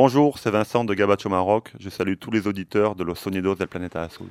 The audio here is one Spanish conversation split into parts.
Bonjour, c'est Vincent de Gabacho Maroc. Je salue tous les auditeurs de Los Sonidos del Planeta Azul.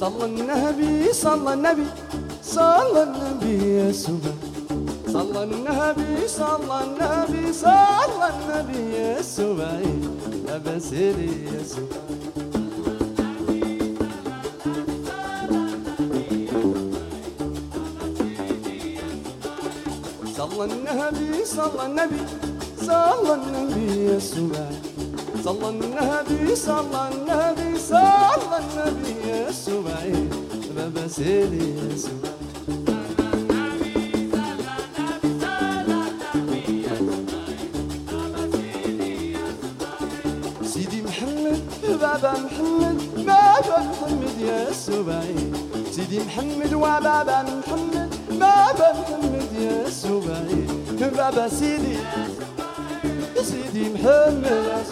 صلى النبي صلى النبي صلى النبي يا سبا صلى النبي صلى النبي صلى النبي سيدي يا سبا صلى النبي صلى النبي صلى النبي يا سبا صلى النبي صلى النبي صلى النبي يا بابا سيدي محمد بابا محمد بابا محمد يا سبعي سيدي محمد وبابا محمد بابا محمد يا سبعي بابا سيدي سيدي. محمد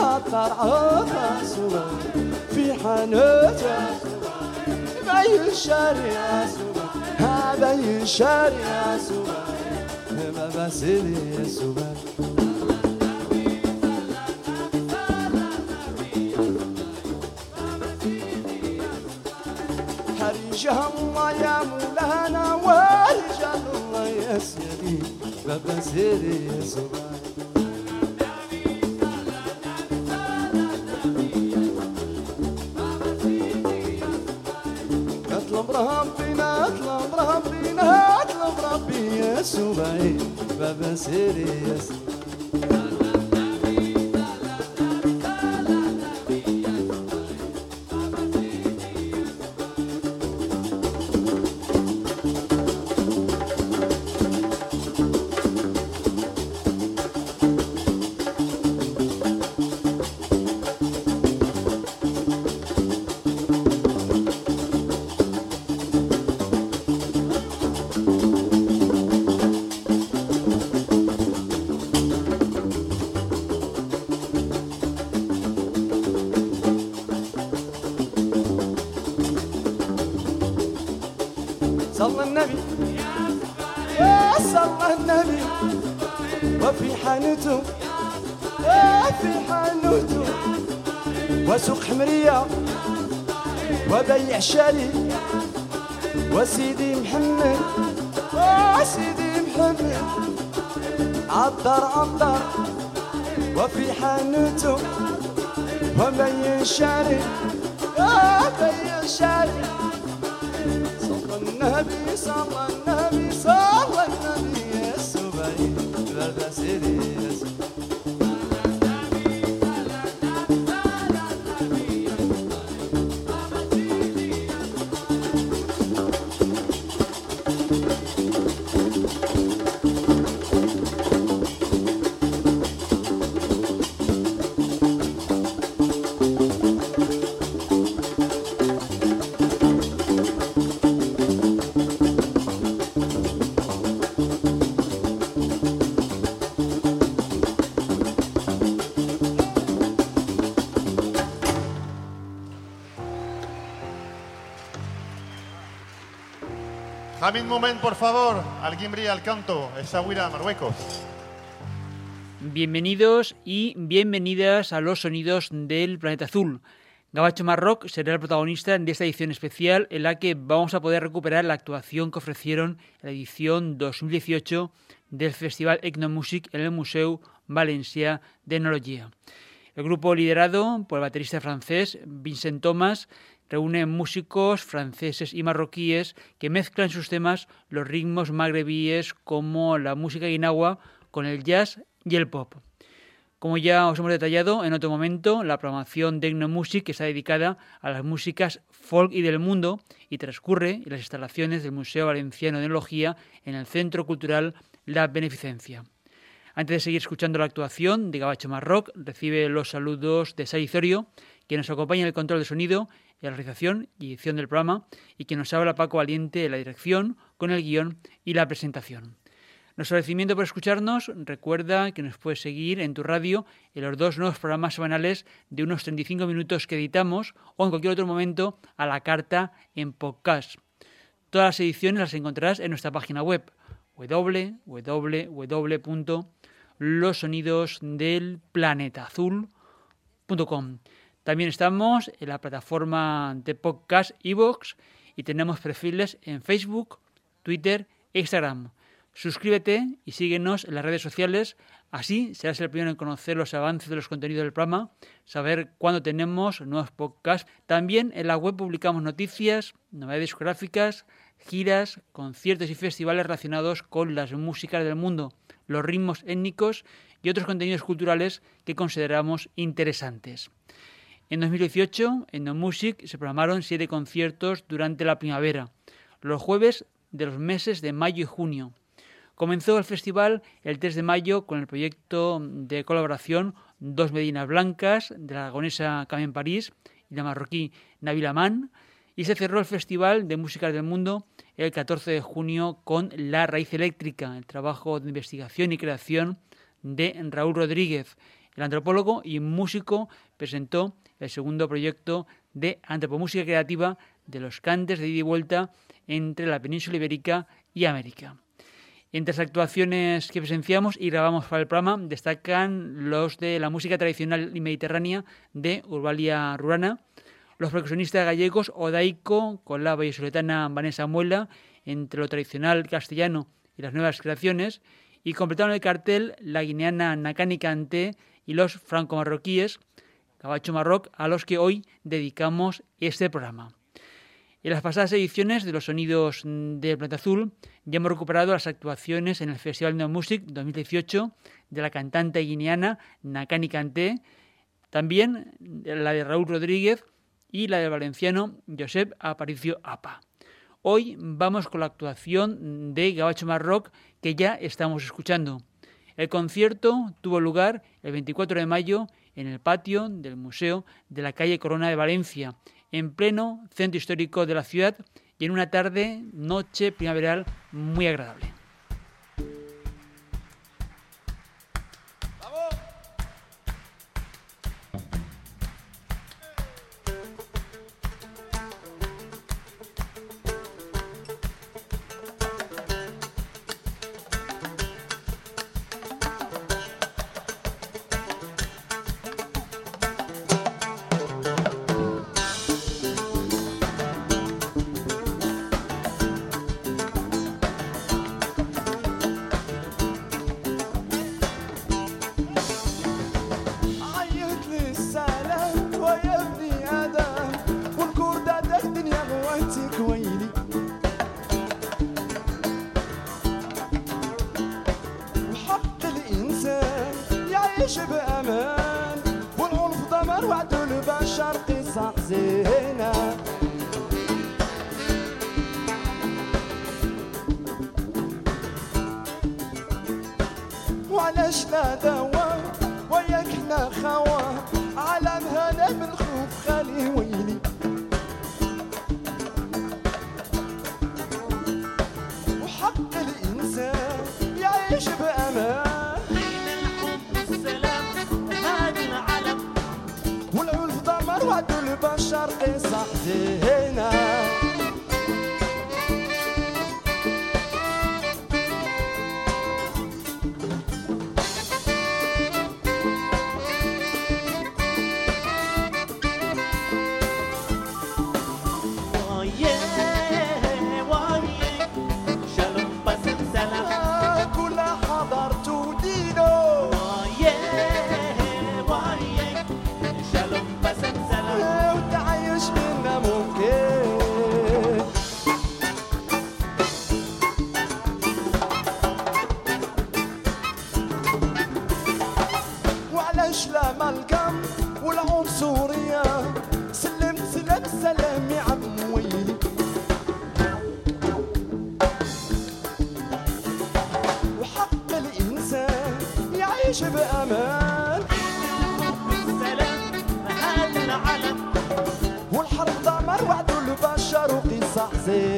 عطر عطر في حانوته يشاري يسوع هذا يا يسوع ما يا يسوع هرجها الله يا مولانا وهرجها الله يا سيدي. ما يا يسوع chuva e vai vencer صلى النبي. يا صلى النبي. وفي حانوته يا في حانوته وسوق حمرية وبيع شاري وسيدي محمد وسيدي محمد. عطر عطر وفي حانته وبي الشارع وبي الشارع صلى النبي صلى النبي Moment, por favor. Alguien brilla al canto. Marruecos. Bienvenidos y bienvenidas a los sonidos del planeta azul. Gabacho Marroc será el protagonista de esta edición especial en la que vamos a poder recuperar la actuación que ofrecieron en la edición 2018 del Festival Ecnomusic en el Museu Valencia de Enología. El grupo liderado por el baterista francés Vincent Thomas reúne músicos franceses y marroquíes que mezclan sus temas los ritmos magrebíes como la música guinagua con el jazz y el pop. Como ya os hemos detallado en otro momento, la programación de Ecnomusic está dedicada a las músicas folk y del mundo y transcurre en las instalaciones del Museo Valenciano de Enología en el Centro Cultural La Beneficencia. Antes de seguir escuchando la actuación de Gabacho Marroc, recibe los saludos de Saizorio, que nos acompaña en el control de sonido, en la realización y edición del programa, y que nos habla Paco Valiente en la dirección, con el guion y la presentación. Nuestro agradecimiento por escucharnos. Recuerda que nos puedes seguir en tu radio en los dos nuevos programas semanales de unos 35 minutos que editamos o en cualquier otro momento a la carta en podcast. Todas las ediciones las encontrarás en nuestra página web www.losonidosdelplanetazul.com. También estamos en la plataforma de podcast iVoox y tenemos perfiles en Facebook, Twitter e Instagram. Suscríbete y síguenos en las redes sociales, así serás el primero en conocer los avances de los contenidos del programa, saber cuándo tenemos nuevos podcasts. También en la web publicamos noticias, novedades discográficas, giras, conciertos y festivales relacionados con las músicas del mundo, los ritmos étnicos y otros contenidos culturales que consideramos interesantes. En 2018, en No Music se programaron siete conciertos durante la primavera, los jueves de los meses de mayo y junio. Comenzó el festival el 3 de mayo con el proyecto de colaboración Dos Medinas Blancas de la aragonesa Carmen París y la marroquí Nabil Aman y se cerró el Festival de Músicas del Mundo el 14 de junio con La Raíz Eléctrica, el trabajo de investigación y creación de Raúl Rodríguez. El antropólogo y músico presentó el segundo proyecto de antropomúsica creativa de los cantes de ida y vuelta entre la península ibérica y América. Entre las actuaciones que presenciamos y grabamos para el programa destacan los de la música tradicional y mediterránea de Urbalia Rurana, los percusionistas gallegos Odaico con la vallesoletana Vanessa Muela entre lo tradicional castellano y las nuevas creaciones, y completaron el cartel la guineana Nakani Kanté y los franco-marroquíes Cabacho Marroc, a los que hoy dedicamos este programa. En las pasadas ediciones de los sonidos del Planeta Azul ya hemos recuperado las actuaciones en el Festival Neo Music 2018 de la cantante guineana Nakani Kanté, también la de Raúl Rodríguez y la del valenciano Josep Aparicio Apa. Hoy vamos con la actuación de Gabacho Marroc que ya estamos escuchando. El concierto tuvo lugar el 24 de mayo en el patio del Museo de la calle Corona de Valencia, en pleno centro histórico de la ciudad y en una tarde, noche primaveral muy agradable. علاش لا دوا وياك لا خوا على مهلا من خوف خالي ويلي. وحق الإنسان يعيش بأمان. السلام هذا العلم والعنف دمر وعدو البشر قصة والعنصرية سلمت سلام سلام يا عم ويلي وحق الإنسان يعيش بأمان. والحرب دمر وعد البشر وقصة حزينة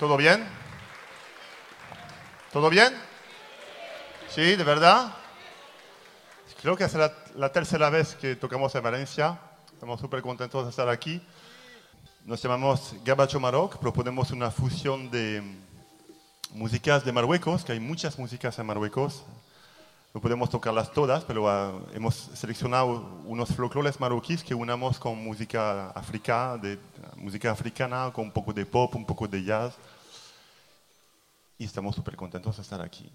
¿Todo bien? ¿Todo bien? Sí, de verdad. Creo que es la, la tercera vez que tocamos en Valencia. Estamos súper contentos de estar aquí. Nos llamamos Gabacho Maroc. Proponemos una fusión de músicas de Marruecos, que hay muchas músicas en Marruecos. No podemos tocarlas todas, pero ah, hemos seleccionado unos folclores marroquíes que unamos con música africana, de, música africana, con un poco de pop, un poco de jazz. Y estamos súper contentos de estar aquí.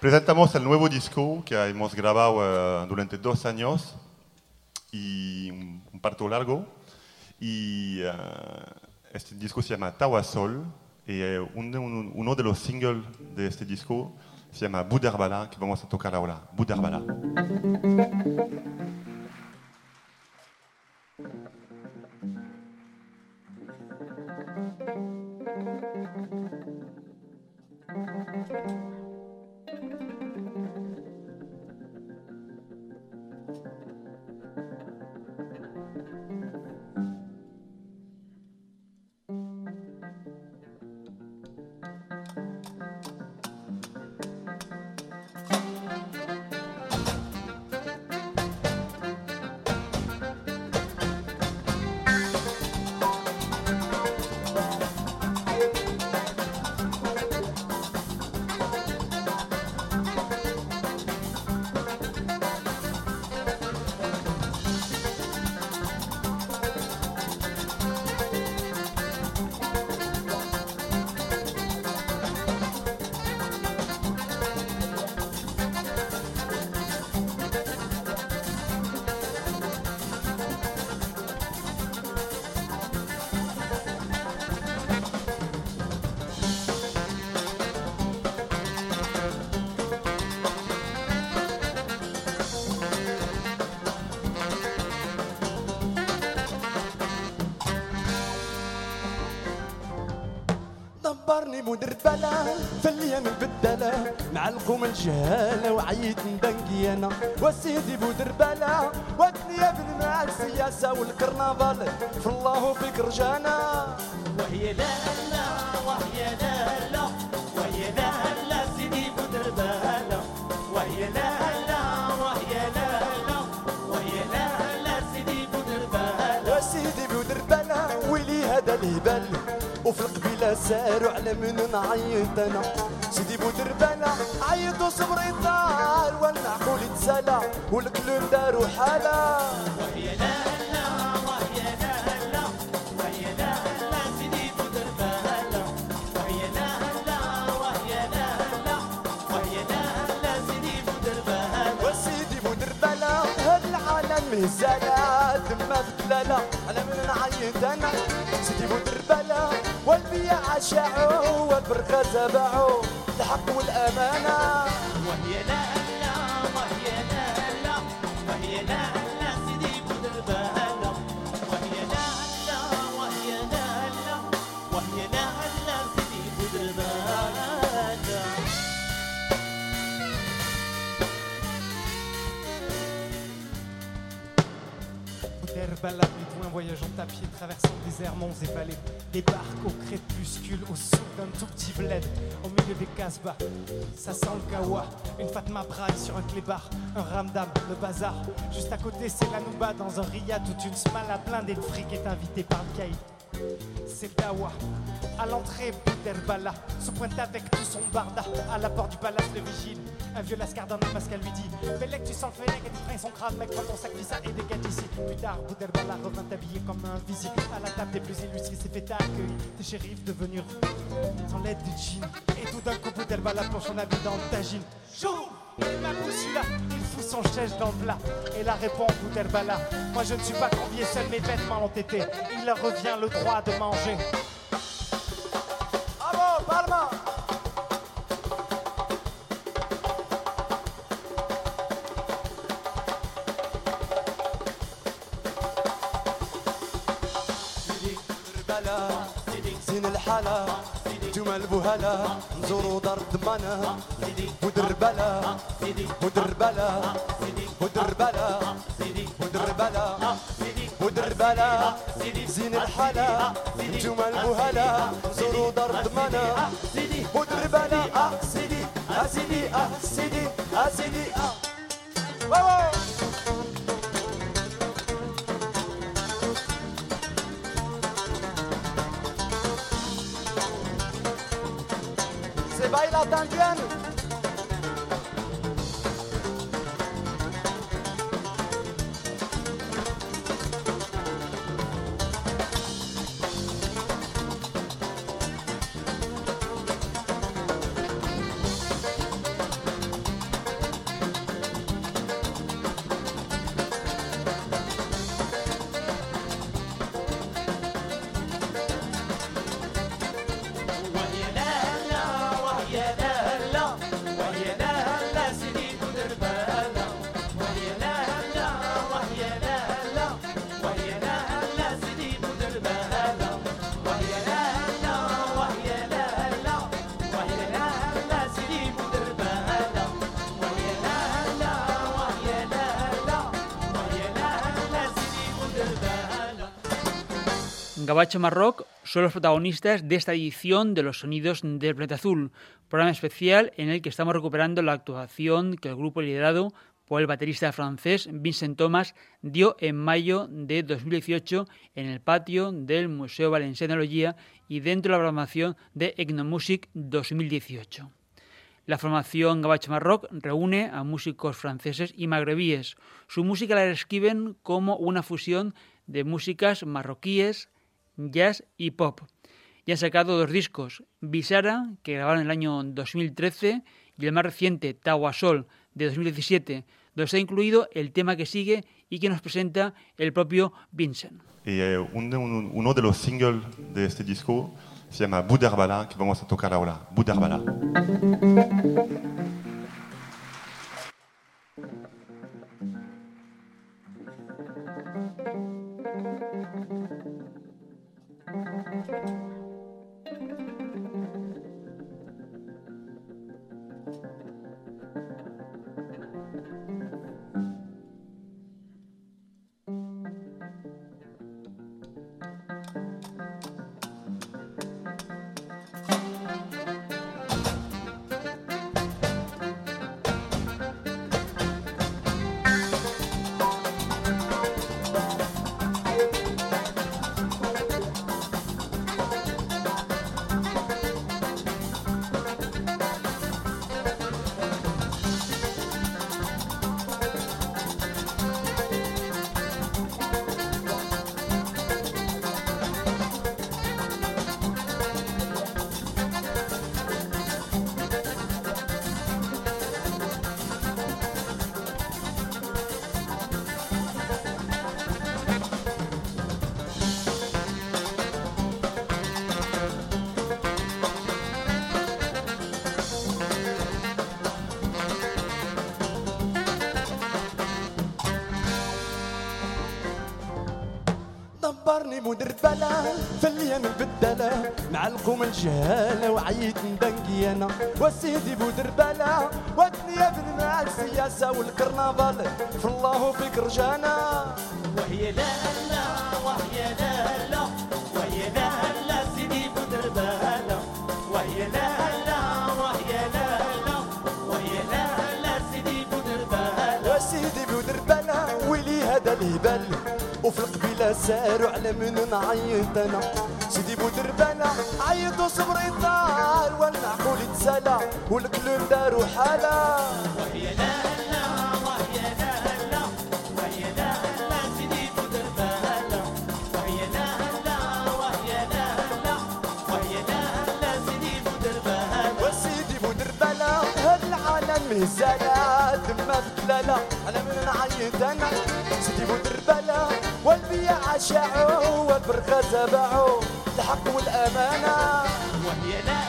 Presentamos el nuevo disco que hemos grabado eh, durante dos años y un, parto largo. Y eh, este disco se llama Tawasol y eh, un- un- uno de los singles de este disco Si ma Boudarbala qui va à toquer là-haut là. Bouddha ونربلا في اليم بدلا. نعلقو من الجهالة وعيد ندنقي أنا وسيدي بودربلا ابن مع السياسة والكرنفال. في الله وفيك رجانا وهي لا لا وهي لا لا. وهي لا لا سيدي بودربلا وهي لا لا وهي لا لا. وهي لا لا سيدي بودربلا وسيدي بودربلا ويلي هذا الهبال. وفي القبيله ساروا على من نعيط أنا. سيدي بودربانه عيطوا صبري طار وأنا عقولي تسالى والقلوب داروا حالة. وهي لا هلا وهي لا هلا وهي لا هلا سيدي وهي لا هلا وهي لا هلا وهي لا هلا سيدي هاد العالم تما بدلاله على من نعيط أنا. سيدي بودربانه شاعوا والبرغازة باعوا الحق والأمانة. وهي لا لا وهي لا لا وهي لا لا سيدي بدر بالا وهي لا لا وهي لا لا وهي لا لا سيدي بدر بالا Herbala, bédouin voyageant à pied, traversant des airs, monts et vallées. Des barques au crépuscule, au sud d'un tout petit bled, au milieu des casbah. Ça sent le kawa, une Fatma braille sur un clébard, un ramdam, le bazar. Juste à côté, c'est la Nouba dans un riad, toute une smala blindée de fric est invitée par le caïd. C'est Dawa. À l'entrée, Bouderbala se pointe avec tout son barda. À la porte du palace, le vigile. Un vieux lascar d'un mascal lui dit Bellec, tu sens le fennec et tu freins son crâne, mec, prends ton sac, ça et dégage d'ici. Plus tard, Bouderbala revint habillé comme un visible. À la table des plus illustrés, s'est fait accueillir. Des shérifs devenus sans l'aide du djinn. Et tout d'un coup, Bouderbala plonge son habit dans Et ma son chèche dans le plat. Et la Bouderbala Moi, je ne suis pas convié, seuls mes vêtements l'ont été. Il leur revient le droit de manger. دربلا زورو درتمنا ودربلا ودربلا ودربلا ودربلا ودربلا زين الحلا نجوم المهلا زورو درتمنا ودربلا آه، سيدي آه، أسيدي أسيدي آه، أسيدي أسيدي Gabacho Marroc son los protagonistas de esta edición de los Sonidos del Planeta Azul, programa especial en el que estamos recuperando la actuación que el grupo liderado por el baterista francés Vincent Thomas dio en mayo de 2018 en el patio del Museo Valenciano de y dentro de la programación de Ethnomusic 2018. La formación Gabacho Marroc reúne a músicos franceses y magrebíes. Su música la describen como una fusión de músicas marroquíes, jazz y pop. Y han sacado dos discos, Bisara, que grabaron en el año 2013, y el más reciente, Tawasol, de 2017, donde está incluido el tema que sigue y que nos presenta el propio Vincent. Y eh, un- un- uno de los singles de este disco se llama Budarbala, que vamos a tocar ahora. Budarbala. ودربلة في اليم البدلة. نعلقو من الجهالة وعيد ندنقي أنا وسيدي بودربلة والدنيا بالمعاد السياسة والكرنفال. في الله وفيك رجانا. وهي لا لا وهي لا لا وهي لا لا سيدي بودربلة ساروا على من نعيط أنا. سيدي بودر بلا عيط وصبر يطار والمعقول يتسالى والكلون داروا حالة. وهي لا هلا وهي لا هلا لا هلا سيدي لا هلا لا هلا لا هلا سيدي دمها بكلالة أنا من نعيط أنا. سيدي بودر بلا والبيع شاعه والبرقة تبعه الحق والأمانة. وهي لا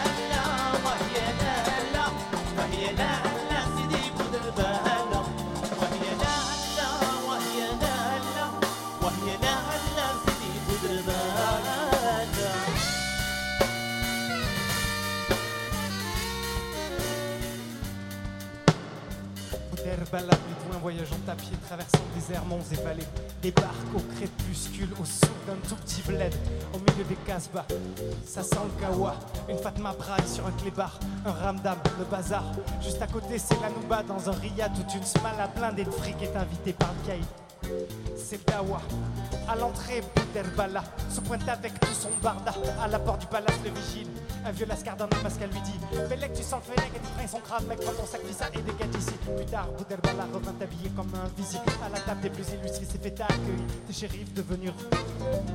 وهي لا وهي لا سيدي وهي لا وهي لا وهي لا ألا voyageant à pied traverse des airs, monts et vallées. Des barques au crépuscule, au sous d'un tout petit bled, au milieu des casbah. Ça sent le kawa, une Fatma Braille sur un clébard, un ramdam, le bazar. Juste à côté, c'est la Nouba dans un riad toute une smala blindée de fric est invitée par le caïd. C'est Dawa. À l'entrée, Bouderbala se pointe avec tout son barda. À la porte du palace, le vigile. Un vieux lascar masque, elle lui dit Bellec, tu sens le fennec et tu freins son crâne, mec, prends ton sac, ça et dégage ici. Plus tard, Bouderbala revint habillé comme un visible. À la table des plus illustrés, s'est fait accueillir. Des shérifs devenus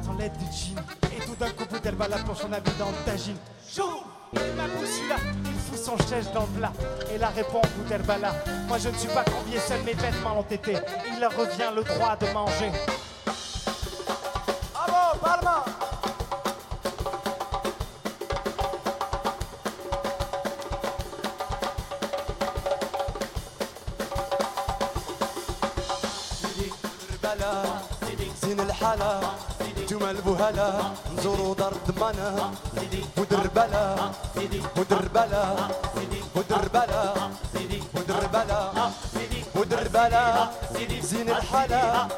sans l'aide du djinn. Et tout d'un coup, Bouderbala plonge son habit dans le tagine. Il m'a il fout son chèche dans le plat et la répond Bouterbala. Moi je ne suis pas convié, seuls mes vêtements ont été. Il leur revient le droit de manger. Bravo, جمل بوهلا زوروا دار الضمانة ودربلا ودربلا ودربلا ودربلا ودربلا زين الحالة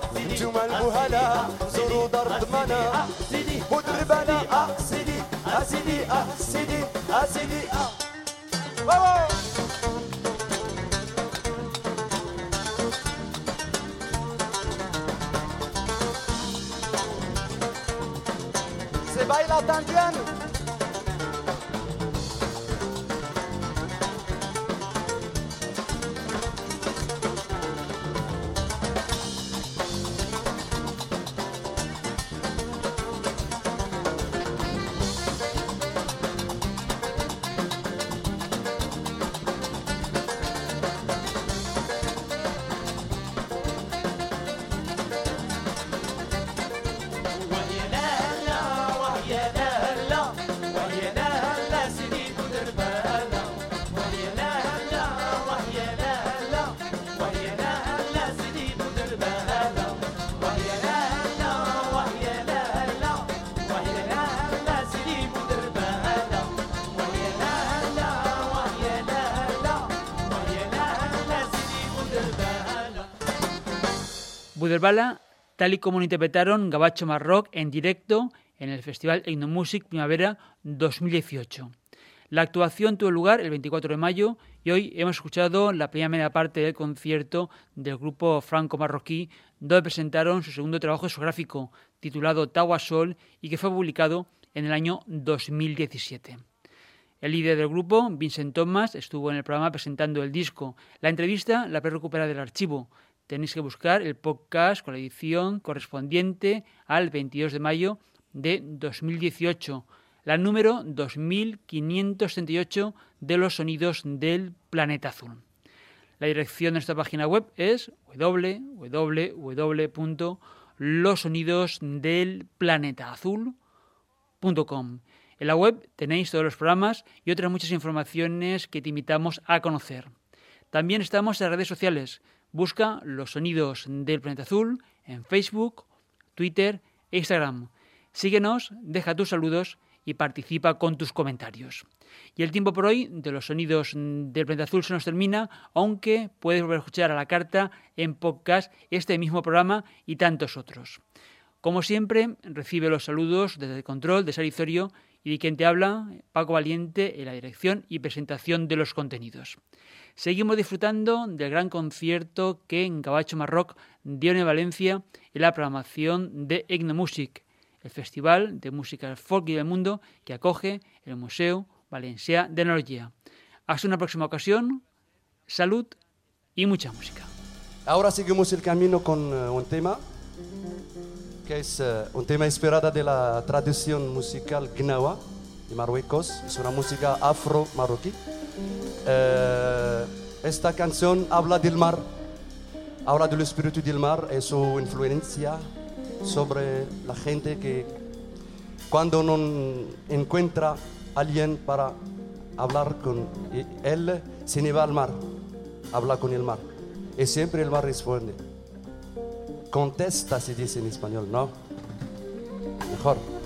جمل وهلا زوروا دار ثمانة أه، ودربلة أسيدي أسيدي أه، أسيدي أه، أسيدي أسيدي Altandiano. Buderbala, tal y como lo interpretaron Gabacho Marrock en directo en el Festival Etnomusic Primavera 2018. La actuación tuvo lugar el 24 de mayo y hoy hemos escuchado la primera parte del concierto del grupo franco-marroquí, donde presentaron su segundo trabajo discográfico, titulado Tawa Sol, y que fue publicado en el año 2017. El líder del grupo, Vincent Thomas, estuvo en el programa presentando el disco. La entrevista la recuperar del archivo. Tenéis que buscar el podcast con la edición correspondiente al 22 de mayo de 2018, la número 2538 de los sonidos del planeta azul. La dirección de nuestra página web es www.losonidosdelplanetaazul.com. En la web tenéis todos los programas y otras muchas informaciones que te invitamos a conocer. También estamos en redes sociales. Busca los sonidos del planeta azul en Facebook, Twitter e Instagram. Síguenos, deja tus saludos y participa con tus comentarios. Y el tiempo por hoy de los sonidos del planeta azul se nos termina, aunque puedes volver a escuchar a la carta en podcast este mismo programa y tantos otros. Como siempre, recibe los saludos desde control de Sarizorio y quien te habla, Paco Valiente, en la dirección y presentación de los contenidos. Seguimos disfrutando del gran concierto que en Cabacho Marroc dio en Valencia en la programación de Etnomusic, el festival de música folk y del mundo que acoge el Museo Valencià de Norgia. Hasta una próxima ocasión, salud y mucha música. Ahora seguimos el camino con eh, un tema que es eh, un tema inspirado de la tradición musical gnawa de Marruecos. Es una música afro-marroquí. Eh, esta canción habla del mar, habla del espíritu del mar y su influencia sobre la gente que cuando no encuentra alguien para hablar con él, se va al mar, habla con el mar. Y siempre el mar responde. Contesta, se dice en español, ¿no? Mejor.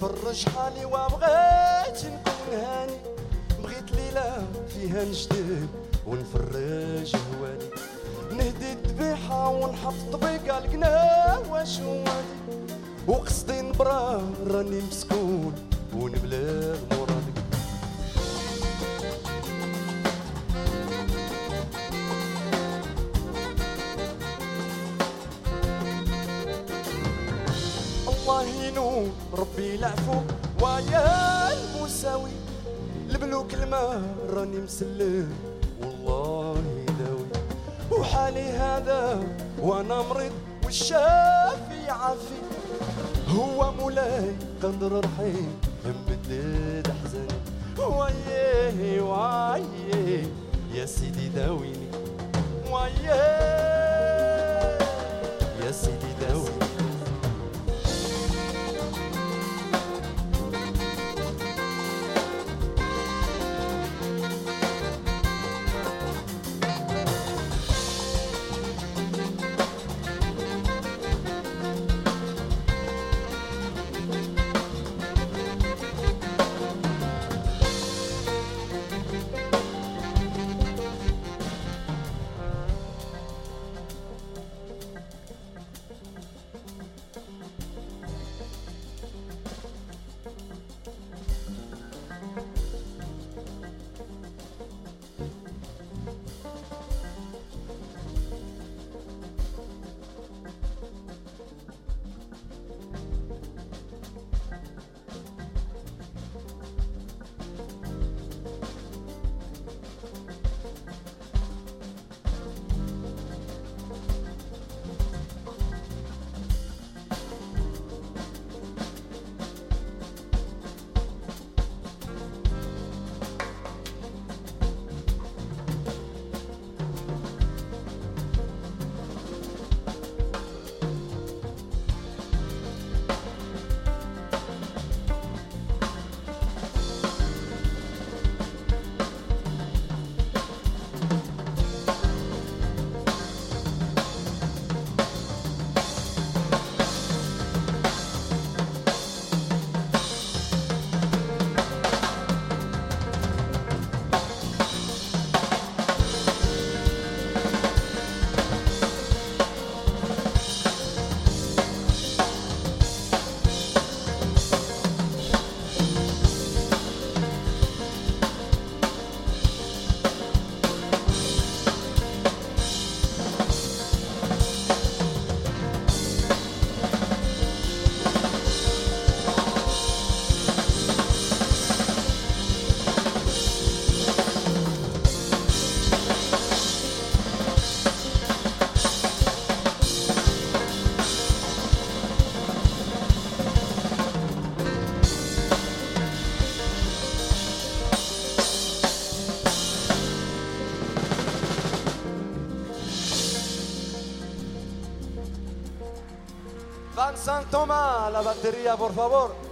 فرج حالي وبغيت نكون هاني. بغيت ليلة فيها نجدد ونفرج هوالي نهدي الذبيحة ونحط طبيقة القنا واش هوالي وقصدي نبرا راني مسكون عافي هو مولاي قدر رحيم ممدد احزاني ويه ويه يا سيدي داويني. ويه يا سيدي batería, por favor.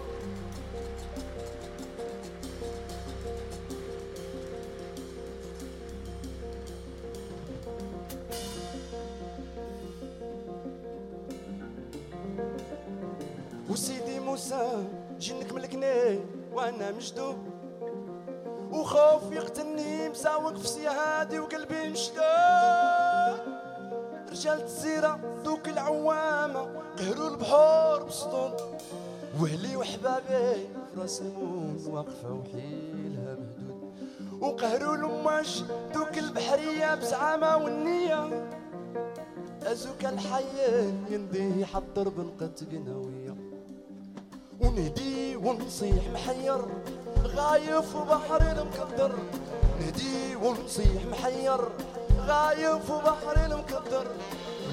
الموت واقفة وحيلها مهدود. وقهروا الأماش دوك البحرية بزعامة والنية. أزوك الحيان ينديه يحضر بنقة قناوية ونهدي ونصيح محير غايف وبحر المكدر. نهدي ونصيح محير غايف وبحر المكدر.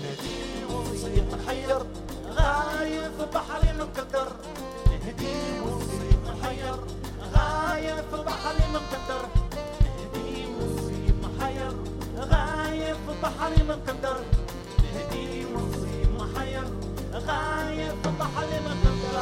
نهدي ونصيح محير غايب في بحر مكدر نهدي غايب في بحر مقدر نهدي مصيب محير غاية في بحر مقدر نهدي مصيب محير غاية في بحر مقدر